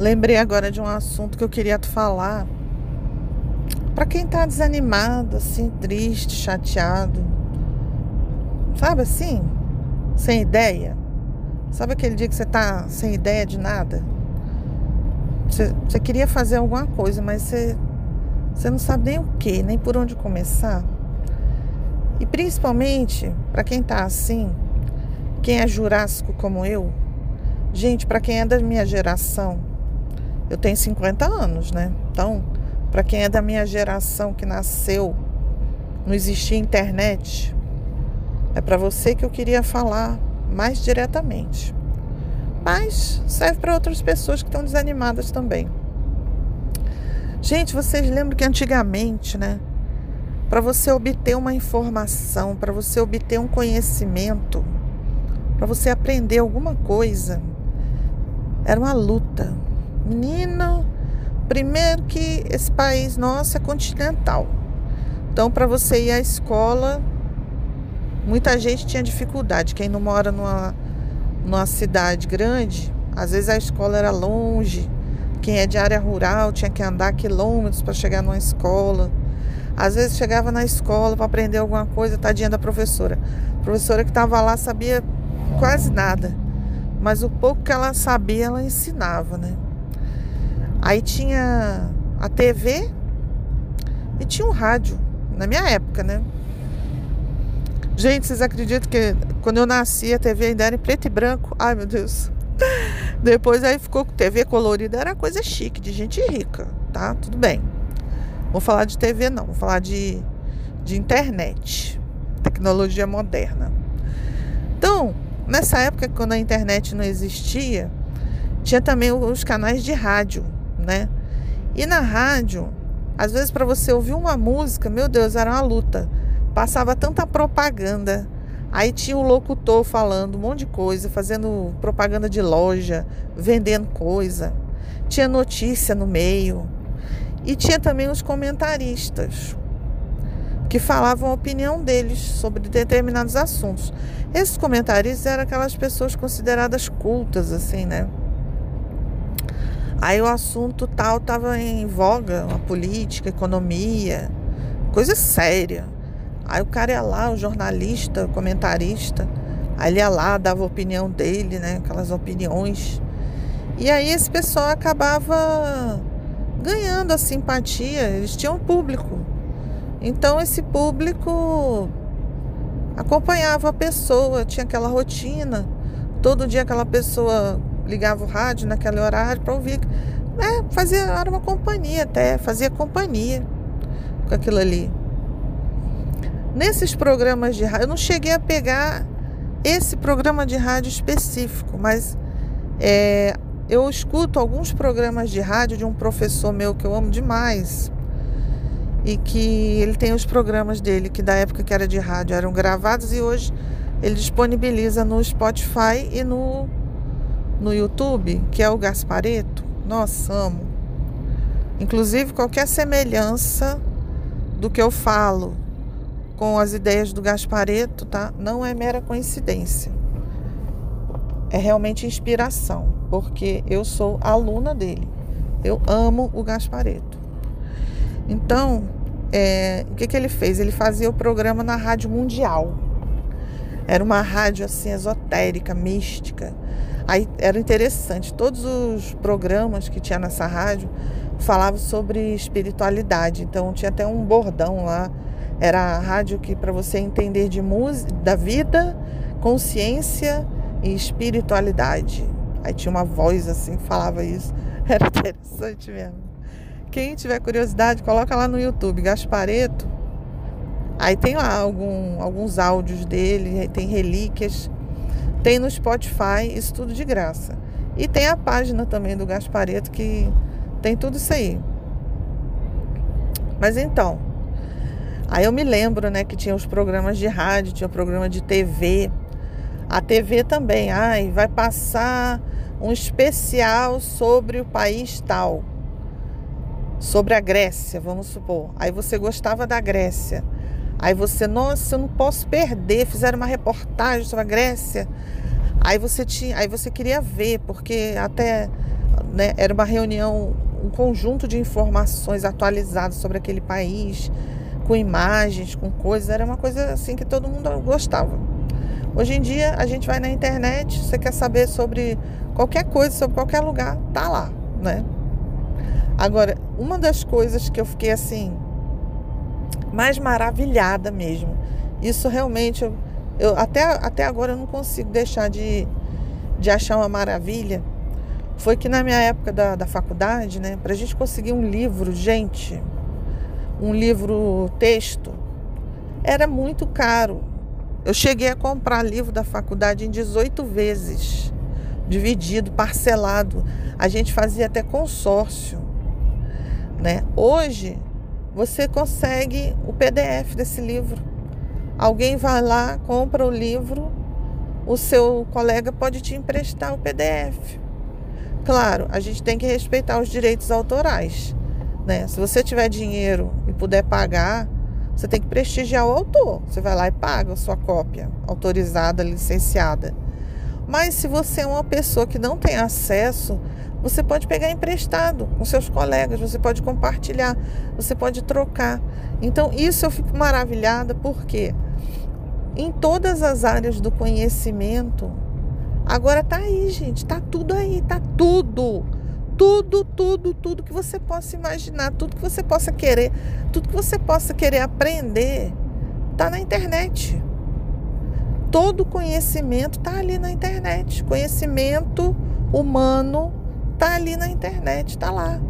Lembrei agora de um assunto que eu queria te falar. Para quem tá desanimado, assim, triste, chateado, sabe assim, sem ideia. Sabe aquele dia que você tá sem ideia de nada? Você, você queria fazer alguma coisa, mas você, você não sabe nem o que, nem por onde começar. E principalmente para quem tá assim, quem é jurássico como eu, gente, para quem é da minha geração, eu tenho 50 anos, né? Então, para quem é da minha geração que nasceu, não existia internet, é para você que eu queria falar mais diretamente. Mas serve para outras pessoas que estão desanimadas também. Gente, vocês lembram que antigamente, né? Para você obter uma informação, para você obter um conhecimento, para você aprender alguma coisa, era uma luta. Menino, primeiro que esse país nosso é continental. Então, para você ir à escola, muita gente tinha dificuldade. Quem não mora numa, numa cidade grande, às vezes a escola era longe. Quem é de área rural tinha que andar quilômetros para chegar numa escola. Às vezes chegava na escola para aprender alguma coisa, tadinha da professora. A professora que estava lá sabia quase nada, mas o pouco que ela sabia, ela ensinava, né? Aí tinha a TV e tinha um rádio, na minha época, né? Gente, vocês acreditam que quando eu nasci a TV ainda era em preto e branco? Ai, meu Deus. Depois aí ficou com TV colorida, era coisa chique, de gente rica, tá? Tudo bem. Vou falar de TV não, vou falar de, de internet, tecnologia moderna. Então, nessa época, quando a internet não existia, tinha também os canais de rádio né? E na rádio, às vezes para você ouvir uma música, meu Deus, era uma luta. Passava tanta propaganda. Aí tinha o locutor falando um monte de coisa, fazendo propaganda de loja, vendendo coisa. Tinha notícia no meio. E tinha também os comentaristas que falavam a opinião deles sobre determinados assuntos. Esses comentaristas eram aquelas pessoas consideradas cultas, assim, né? Aí o assunto tal estava em voga, a política, a economia, coisa séria. Aí o cara ia lá, o jornalista, o comentarista, aí ele ia lá, dava a opinião dele, né? Aquelas opiniões. E aí esse pessoal acabava ganhando a simpatia, eles tinham público. Então esse público acompanhava a pessoa, tinha aquela rotina. Todo dia aquela pessoa ligava o rádio naquele horário para ouvir. É, fazia, era uma companhia até, fazia companhia com aquilo ali. Nesses programas de rádio, eu não cheguei a pegar esse programa de rádio específico, mas é, eu escuto alguns programas de rádio de um professor meu que eu amo demais e que ele tem os programas dele que da época que era de rádio eram gravados e hoje ele disponibiliza no Spotify e no no YouTube, que é o Gaspareto, nossa, amo. Inclusive, qualquer semelhança do que eu falo com as ideias do Gaspareto, tá? Não é mera coincidência. É realmente inspiração, porque eu sou aluna dele. Eu amo o Gaspareto. Então, é, o que, que ele fez? Ele fazia o programa na Rádio Mundial. Era uma rádio assim esotérica, mística. Aí era interessante, todos os programas que tinha nessa rádio falavam sobre espiritualidade. Então tinha até um bordão lá. Era a rádio que para você entender de música, da vida, consciência e espiritualidade. Aí tinha uma voz assim que falava isso. Era interessante mesmo. Quem tiver curiosidade, coloca lá no YouTube, Gaspareto. Aí tem lá algum, alguns áudios dele, tem relíquias. Tem no Spotify, isso tudo de graça. E tem a página também do Gaspareto que tem tudo isso aí. Mas então, aí eu me lembro, né, que tinha os programas de rádio, tinha o programa de TV. A TV também, ai, vai passar um especial sobre o país tal. Sobre a Grécia, vamos supor. Aí você gostava da Grécia. Aí você, nossa, eu não posso perder. Fizeram uma reportagem sobre a Grécia. Aí você tinha, aí você queria ver, porque até né? Era uma reunião, um conjunto de informações atualizadas sobre aquele país, com imagens, com coisas. Era uma coisa assim que todo mundo gostava. Hoje em dia a gente vai na internet, você quer saber sobre qualquer coisa, sobre qualquer lugar, tá lá, né? Agora, uma das coisas que eu fiquei assim mais maravilhada mesmo. Isso realmente eu, eu até, até agora eu não consigo deixar de, de achar uma maravilha. Foi que na minha época da, da faculdade, né, para a gente conseguir um livro, gente, um livro texto, era muito caro. Eu cheguei a comprar livro da faculdade em 18 vezes, dividido, parcelado. A gente fazia até consórcio, né? Hoje você consegue o PDF desse livro. Alguém vai lá, compra o livro, o seu colega pode te emprestar o PDF. Claro, a gente tem que respeitar os direitos autorais. Né? Se você tiver dinheiro e puder pagar, você tem que prestigiar o autor. Você vai lá e paga a sua cópia autorizada, licenciada. Mas se você é uma pessoa que não tem acesso, você pode pegar emprestado com seus colegas, você pode compartilhar, você pode trocar. Então, isso eu fico maravilhada porque em todas as áreas do conhecimento, agora tá aí, gente, tá tudo aí, tá tudo. Tudo, tudo, tudo que você possa imaginar, tudo que você possa querer, tudo que você possa querer aprender, tá na internet. Todo conhecimento tá ali na internet. Conhecimento humano Tá ali na internet, tá lá.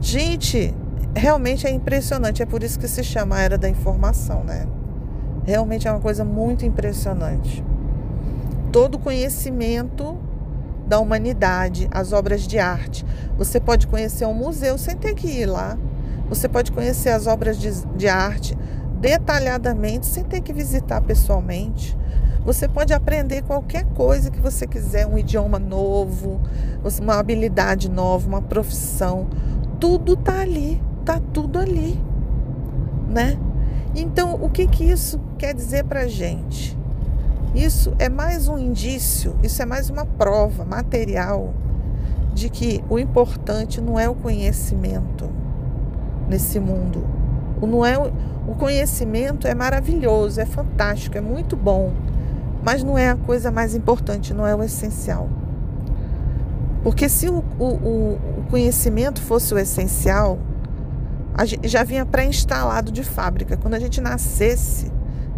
Gente, realmente é impressionante. É por isso que se chama a era da informação, né? Realmente é uma coisa muito impressionante. Todo conhecimento da humanidade, as obras de arte. Você pode conhecer um museu sem ter que ir lá. Você pode conhecer as obras de, de arte detalhadamente sem ter que visitar pessoalmente. Você pode aprender qualquer coisa que você quiser, um idioma novo, uma habilidade nova, uma profissão. Tudo tá ali, tá tudo ali, né? Então, o que que isso quer dizer para gente? Isso é mais um indício, isso é mais uma prova material de que o importante não é o conhecimento nesse mundo. O, não é, o conhecimento é maravilhoso, é fantástico, é muito bom mas não é a coisa mais importante, não é o essencial. Porque se o, o, o conhecimento fosse o essencial, já vinha pré-instalado de fábrica. Quando a gente nascesse,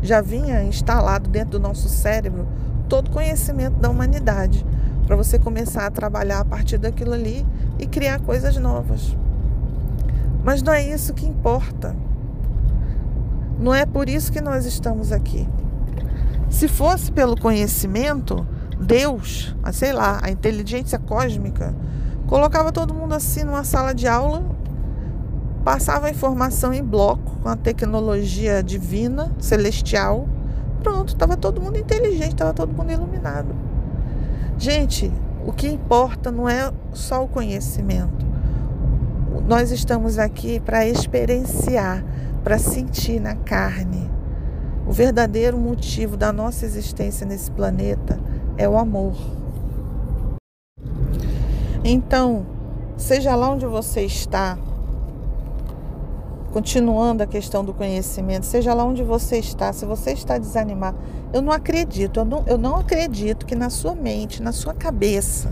já vinha instalado dentro do nosso cérebro todo o conhecimento da humanidade, para você começar a trabalhar a partir daquilo ali e criar coisas novas. Mas não é isso que importa. Não é por isso que nós estamos aqui. Se fosse pelo conhecimento, Deus, sei lá, a inteligência cósmica, colocava todo mundo assim numa sala de aula, passava a informação em bloco com a tecnologia divina, celestial. Pronto, estava todo mundo inteligente, estava todo mundo iluminado. Gente, o que importa não é só o conhecimento. Nós estamos aqui para experienciar, para sentir na carne o verdadeiro motivo da nossa existência nesse planeta é o amor. Então, seja lá onde você está, continuando a questão do conhecimento, seja lá onde você está, se você está desanimado, eu não acredito, eu não, eu não acredito que na sua mente, na sua cabeça,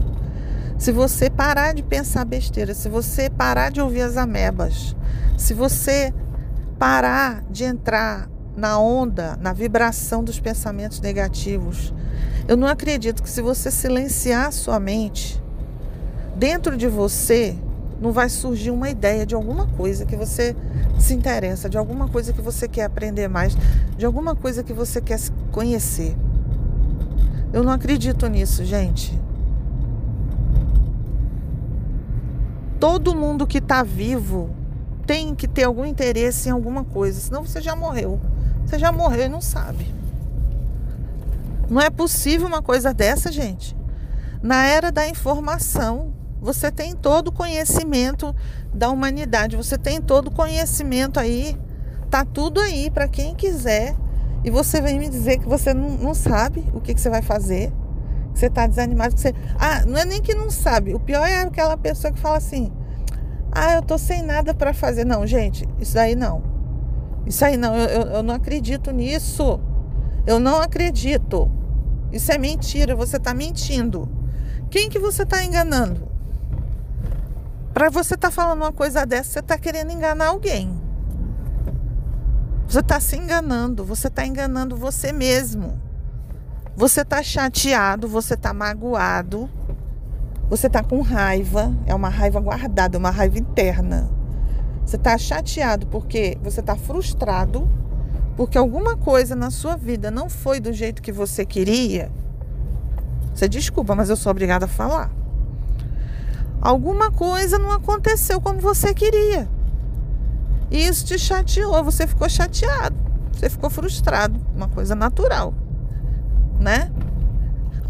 se você parar de pensar besteira, se você parar de ouvir as amebas, se você parar de entrar na onda, na vibração dos pensamentos negativos. Eu não acredito que se você silenciar sua mente, dentro de você não vai surgir uma ideia de alguma coisa que você se interessa, de alguma coisa que você quer aprender mais, de alguma coisa que você quer conhecer. Eu não acredito nisso, gente. Todo mundo que está vivo tem que ter algum interesse em alguma coisa, senão você já morreu. Você já morreu e não sabe. Não é possível uma coisa dessa, gente. Na era da informação, você tem todo o conhecimento da humanidade, você tem todo o conhecimento aí, tá tudo aí para quem quiser. E você vem me dizer que você não, não sabe o que, que você vai fazer, que você tá desanimado, que você. Ah, não é nem que não sabe. O pior é aquela pessoa que fala assim: "Ah, eu tô sem nada para fazer". Não, gente, isso aí não. Isso aí não, eu, eu, não acredito nisso. Eu não acredito. Isso é mentira, você tá mentindo. Quem que você tá enganando? Para você estar tá falando uma coisa dessa, você está querendo enganar alguém. Você está se enganando, você está enganando você mesmo. Você está chateado, você está magoado, você está com raiva, é uma raiva guardada, uma raiva interna. Você está chateado porque você está frustrado, porque alguma coisa na sua vida não foi do jeito que você queria. Você desculpa, mas eu sou obrigada a falar alguma coisa não aconteceu como você queria. E isso te chateou, você ficou chateado, você ficou frustrado, uma coisa natural, né?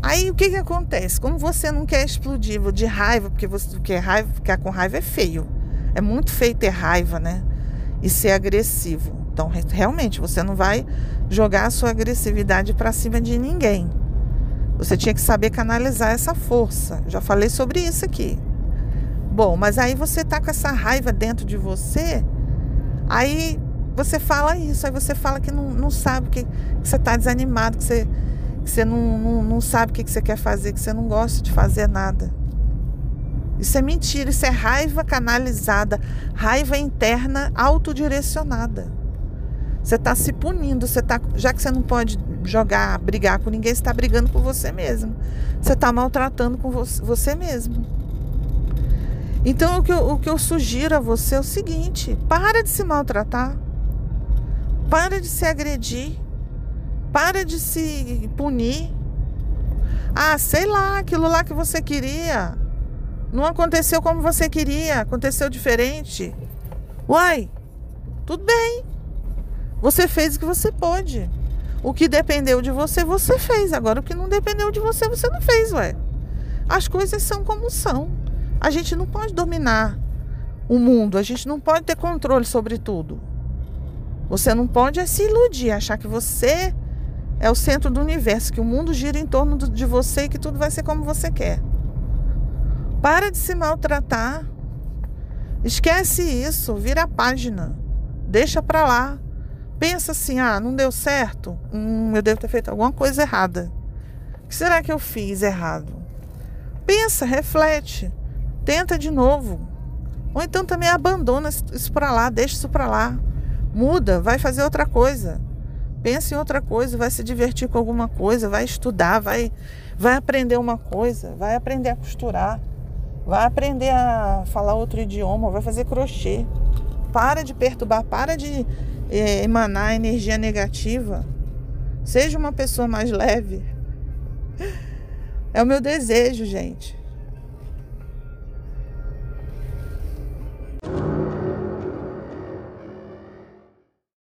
Aí o que que acontece? Como você não quer explodir de raiva, porque você quer raiva, ficar com raiva é feio. É muito feio ter raiva, né? E ser agressivo. Então, realmente, você não vai jogar a sua agressividade para cima de ninguém. Você tinha que saber canalizar essa força. Já falei sobre isso aqui. Bom, mas aí você tá com essa raiva dentro de você, aí você fala isso, aí você fala que não, não sabe, que, que você tá desanimado, que você, que você não, não, não sabe o que, você quer fazer, que você não gosta de fazer nada. Isso é mentira, isso é raiva canalizada, raiva interna autodirecionada. Você está se punindo, você tá, já que você não pode jogar, brigar com ninguém, você está brigando com você mesmo. Você está maltratando com você mesmo. Então o que, eu, o que eu sugiro a você é o seguinte: para de se maltratar, para de se agredir, para de se punir. Ah, sei lá, aquilo lá que você queria não aconteceu como você queria, aconteceu diferente. Uai, tudo bem. Você fez o que você pôde. O que dependeu de você, você fez. Agora, o que não dependeu de você, você não fez, ué. As coisas são como são. A gente não pode dominar o mundo, a gente não pode ter controle sobre tudo. Você não pode é se iludir, achar que você é o centro do universo, que o mundo gira em torno de você e que tudo vai ser como você quer. Para de se maltratar. Esquece isso, vira a página. Deixa para lá. Pensa assim: ah, não deu certo? Hum, eu devo ter feito alguma coisa errada. O que será que eu fiz errado? Pensa, reflete. Tenta de novo. Ou então também abandona isso para lá, deixa isso para lá. Muda, vai fazer outra coisa. Pensa em outra coisa, vai se divertir com alguma coisa, vai estudar, vai, vai aprender uma coisa, vai aprender a costurar, vai aprender a falar outro idioma, vai fazer crochê. Para de perturbar, para de é, emanar energia negativa. Seja uma pessoa mais leve. É o meu desejo, gente.